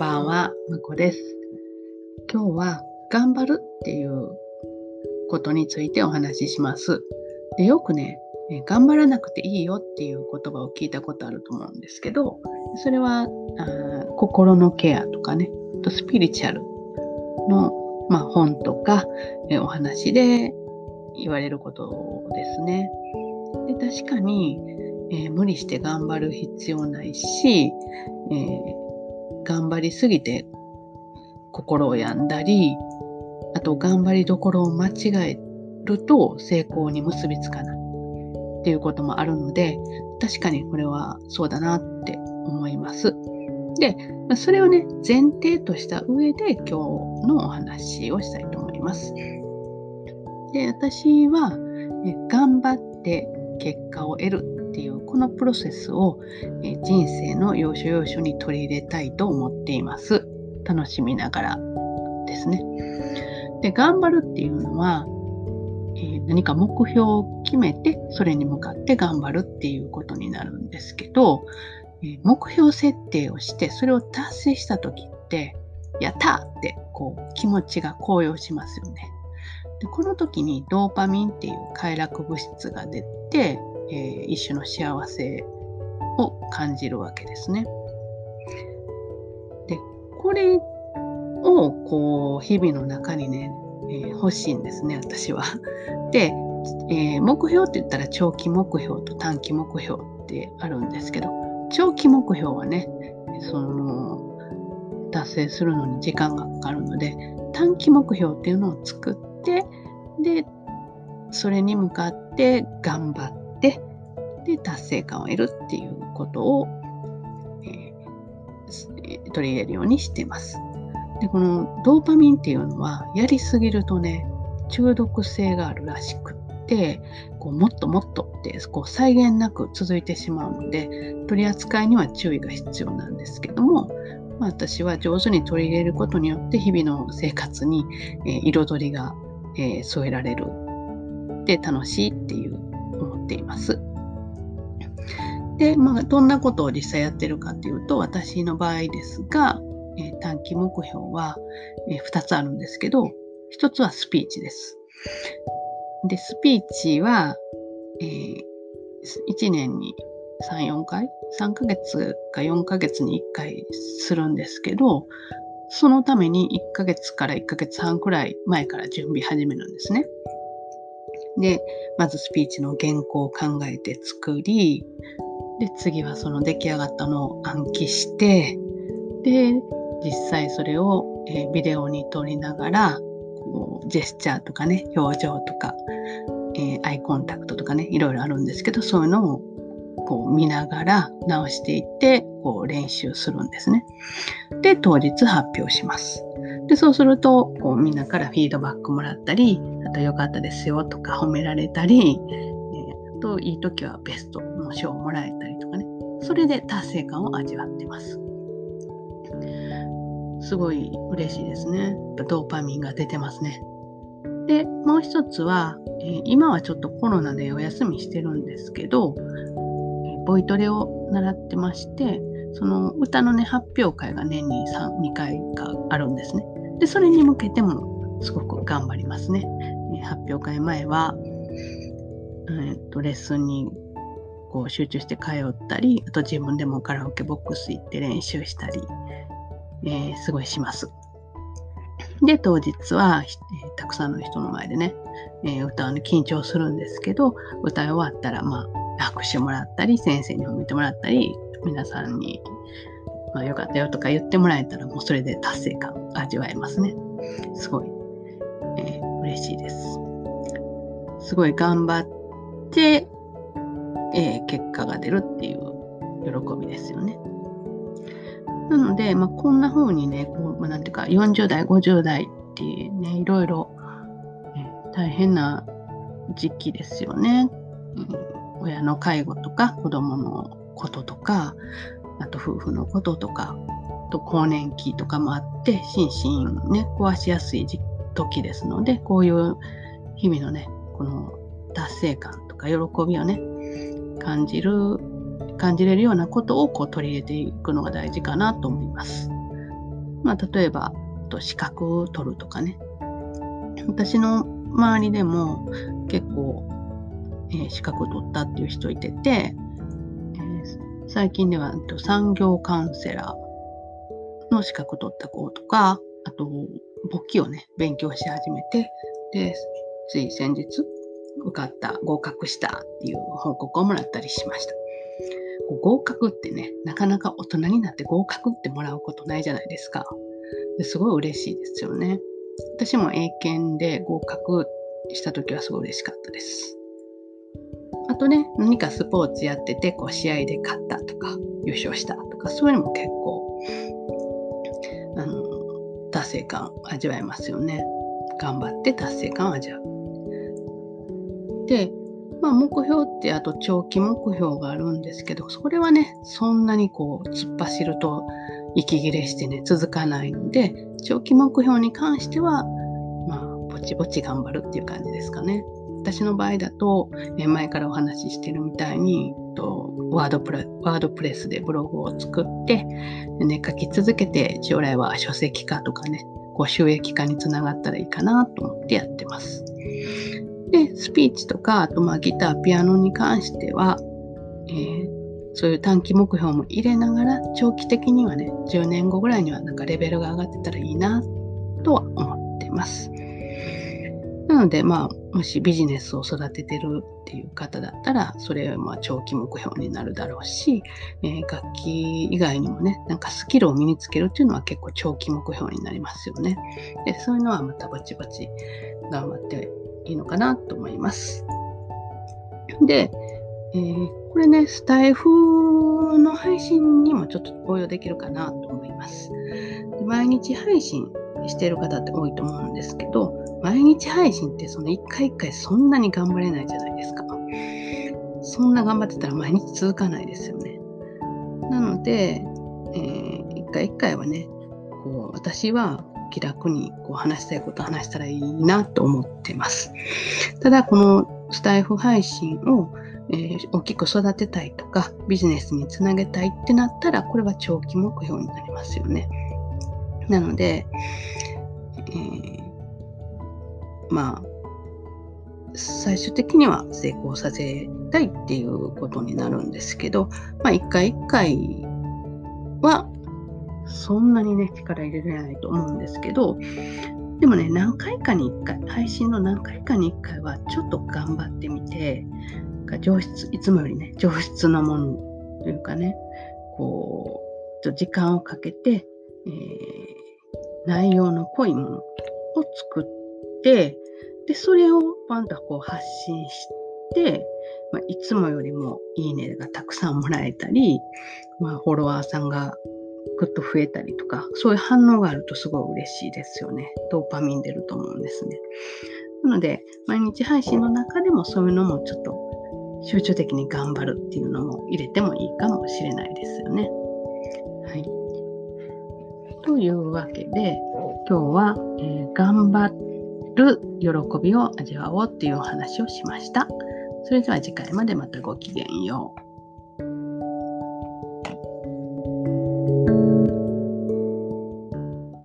ばんは、むこです。今日は頑張るっていうことについてお話しします。でよくね、頑張らなくていいよっていう言葉を聞いたことあると思うんですけど、それはあ心のケアとかね、とスピリチュアルの、まあ、本とかえお話で言われることですね。で確かに、えー、無理して頑張る必要ないし、えー頑張りすぎて心を病んだり、あと頑張りどころを間違えると成功に結びつかないっていうこともあるので、確かにこれはそうだなって思います。で、それをね、前提とした上で今日のお話をしたいと思います。で、私は頑張って結果を得るっていうこのプロセスを、え人生の要所要所に取り入れたいと思っています。楽しみながらですね。で頑張るっていうのは、え、何か目標を決めてそれに向かって頑張るっていうことになるんですけど、え、目標設定をしてそれを達成した時ってやったってこう気持ちが高揚しますよね。でこの時にドーパミンっていう快楽物質が出てえー、一種の幸せを感じるわけですね。でこれをこう日々の中にね、えー、欲しいんですね私は。で、えー、目標って言ったら長期目標と短期目標ってあるんですけど長期目標はねその達成するのに時間がかかるので短期目標っていうのを作ってでそれに向かって頑張ってで達成感を得るっていうことを、えー、取り入れるようにしてます。でこのドーパミンっていうのはやりすぎるとね中毒性があるらしくってこうもっともっとってこう際限なく続いてしまうので取り扱いには注意が必要なんですけども、まあ、私は上手に取り入れることによって日々の生活に、えー、彩りが、えー、添えられるで楽しいっていうっています。で、まあ、どんなことを実際やってるかというと、私の場合ですが、えー、短期目標は、えー、2つあるんですけど、1つはスピーチです。で、スピーチは、えー、1年に3、4回 ?3 ヶ月か4ヶ月に1回するんですけど、そのために1ヶ月から1ヶ月半くらい前から準備始めるんですね。で、まずスピーチの原稿を考えて作り、で次はその出来上がったのを暗記してで実際それを、え、ビデオに撮りながらこうジェスチャーとかね表情とか、えー、アイコンタクトとかねいろいろあるんですけどそういうのをこう見ながら直していってこう練習するんですね。で当日発表します。でそうするとこうみんなからフィードバックもらったりあと良かったですよとか褒められたり、えー、あといい時はベストの賞をもらえたりとかね。それで達成感を味わってます。すごい嬉しいですね。ドーパミンが出てますね。でもう一つは、えー、今はちょっとコロナでお休みしてるんですけど、ボイトレを習ってましてその歌のね発表会が年に2回かあるんですねでそれに向けてもすごく頑張りますね、発表会前はえー、とレッスンにこう集中して通ったりあと自分でもカラオケボックス行って練習したり、えー、すごいします。で当日は、えー、たくさんの人の前でね、えー、歌うの緊張するんですけど歌い終わったらまあ拍手もらったり先生に褒めてもらったり皆さんに、まあ、よかったよとか言ってもらえたらもうそれで達成感味わえますね。すごい、えー、嬉しいです。すごい頑張ってえー、結果が出るっていう喜びですよね。なので、まあ、こんな風にね、こうまあ、なんていうか、40代、50代っていうね、いろいろ、大変な時期ですよね、うん。親の介護とか、子供のこととか、あと夫婦のこととか、と更年期とかもあって、心身ね、壊しやすい時ですので、こういう日々のね、この達成感とか喜びをね、感じる感じれるようなことをこう取り入れていくのが大事かなと思います。まあ、例えば、と資格を取るとかね。私の周りでも結構、えー、資格取ったっていう人いてて、最近では産業カウンセラーの資格取った子とか、あと簿記をね、勉強し始めて、で、つい先日受かった、合格したっていう報告をもらったりしました。合格ってね、なかなか大人になって合格ってもらうことないじゃないですか。すごい嬉しいですよね。私も英検で合格した時はすごい嬉しかったです。とね、何かスポーツやってて、こう試合で勝ったとか、優勝したとか、そういうのも結構、あの、達成感味わえますよね。頑張って達成感を味わう。で、まあ、目標ってあと長期目標があるんですけど、それはね、そんなにこう突っ走ると息切れしてね、続かないので、長期目標に関しては、まあ、ぼちぼち頑張るっていう感じですかね。私の場合だと、え前からお話ししてるみたいに、とワードプレワードプレスでブログを作って、ね、書き続けて、将来は書籍化とかね、こう収益化につながったらいいかなと思ってやってます。で、スピーチとか、あとまあギター、ピアノに関しては、えー、そういう短期目標も入れながら、長期的にはね、10年後ぐらいにはなんかレベルが上がってたらいいなとは思ってます。なので、まあ、もしビジネスを育ててるっていう方だったら、それはま長期目標になるだろうし、えー、楽器以外にもね、なんかスキルを身につけるっていうのは結構長期目標になりますよね。で、そういうのはまたぼちぼち頑張っていいのかなと思います。で、えー、これね、スタイフの配信にもちょっと応用できるかなと思います。毎日配信してる方って多いと思うんですけど、毎日配信ってその一回一回そんなに頑張れないじゃないですか。そんな頑張ってたら毎日続かないですよね。なので、えー、一回一回はね、こう私は気楽にこう話したいこと話したらいいなと思ってます。ただ、このスタイフ配信を、えー、大きく育てたいとか、ビジネスにつなげたいってなったら、これは長期目標になりますよね。なので、えー、まあ、最終的には成功させたいっていうことになるんですけど、まあ、一回一回はそんなにね、力入れれないと思うんですけど、でもね、何回かに1回、配信の何回かに1回はちょっと頑張ってみて、上質、いつもよりね、上質なものというかね、こうちょっと、時間をかけて、えー、内容の濃いものを作って、で、それをパンとこう発信して、まあ、いつもよりもいいねがたくさんもらえたり、まあ、フォロワーさんがぐっと増えたりとか、そういう反応があるとすごい嬉しいですよね。ドーパミン出ると思うんですね。なので、毎日配信の中でもそういうのもちょっと集中的に頑張るっていうのも入れてもいいかもしれないですよね。はい。というわけで、今日は、えー、頑張る喜びを味わおうっていうお話をしました。それでは次回までまたごきげんよう。